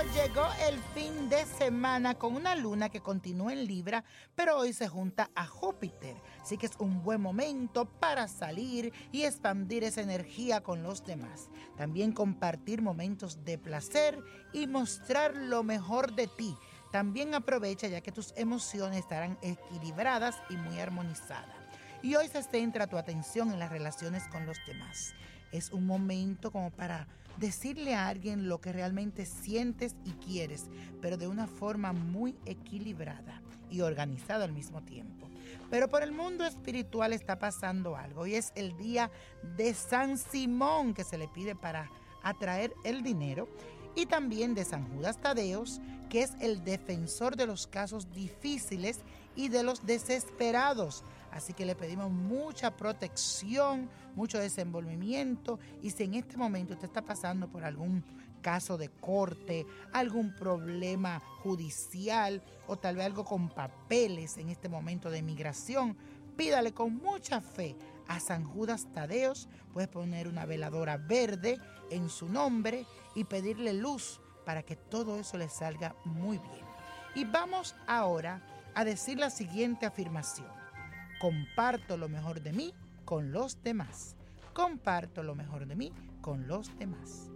llegó el fin de semana con una luna que continúa en Libra, pero hoy se junta a Júpiter. Así que es un buen momento para salir y expandir esa energía con los demás. También compartir momentos de placer y mostrar lo mejor de ti. También aprovecha ya que tus emociones estarán equilibradas y muy armonizadas. Y hoy se centra tu atención en las relaciones con los demás. Es un momento como para decirle a alguien lo que realmente sientes y quieres, pero de una forma muy equilibrada y organizada al mismo tiempo. Pero por el mundo espiritual está pasando algo y es el día de San Simón que se le pide para atraer el dinero y también de San Judas Tadeos, que es el defensor de los casos difíciles y de los desesperados. Así que le pedimos mucha protección, mucho desenvolvimiento y si en este momento usted está pasando por algún caso de corte, algún problema judicial o tal vez algo con papeles en este momento de migración, pídale con mucha fe a San Judas Tadeos. Puedes poner una veladora verde en su nombre y pedirle luz para que todo eso le salga muy bien. Y vamos ahora a decir la siguiente afirmación. Comparto lo mejor de mí con los demás. Comparto lo mejor de mí con los demás.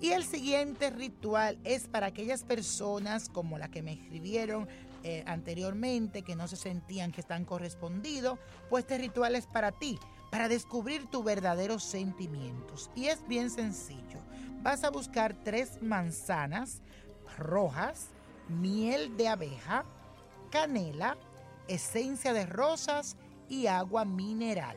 Y el siguiente ritual es para aquellas personas como la que me escribieron eh, anteriormente, que no se sentían que están correspondidos, pues este ritual es para ti, para descubrir tus verdaderos sentimientos. Y es bien sencillo. Vas a buscar tres manzanas rojas, miel de abeja, canela, esencia de rosas y agua mineral.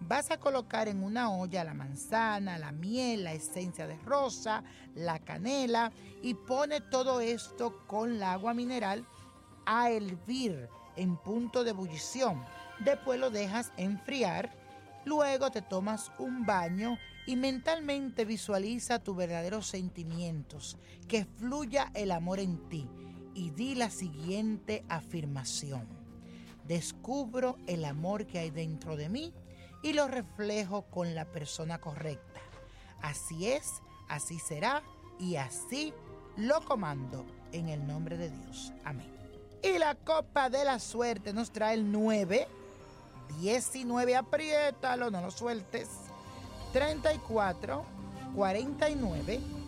Vas a colocar en una olla la manzana, la miel, la esencia de rosa, la canela y pone todo esto con el agua mineral a hervir en punto de ebullición. Después lo dejas enfriar. Luego te tomas un baño y mentalmente visualiza tus verdaderos sentimientos, que fluya el amor en ti y di la siguiente afirmación. Descubro el amor que hay dentro de mí y lo reflejo con la persona correcta. Así es, así será y así lo comando en el nombre de Dios. Amén. Y la copa de la suerte nos trae el 9, 19, apriétalo, no lo sueltes, 34, 49,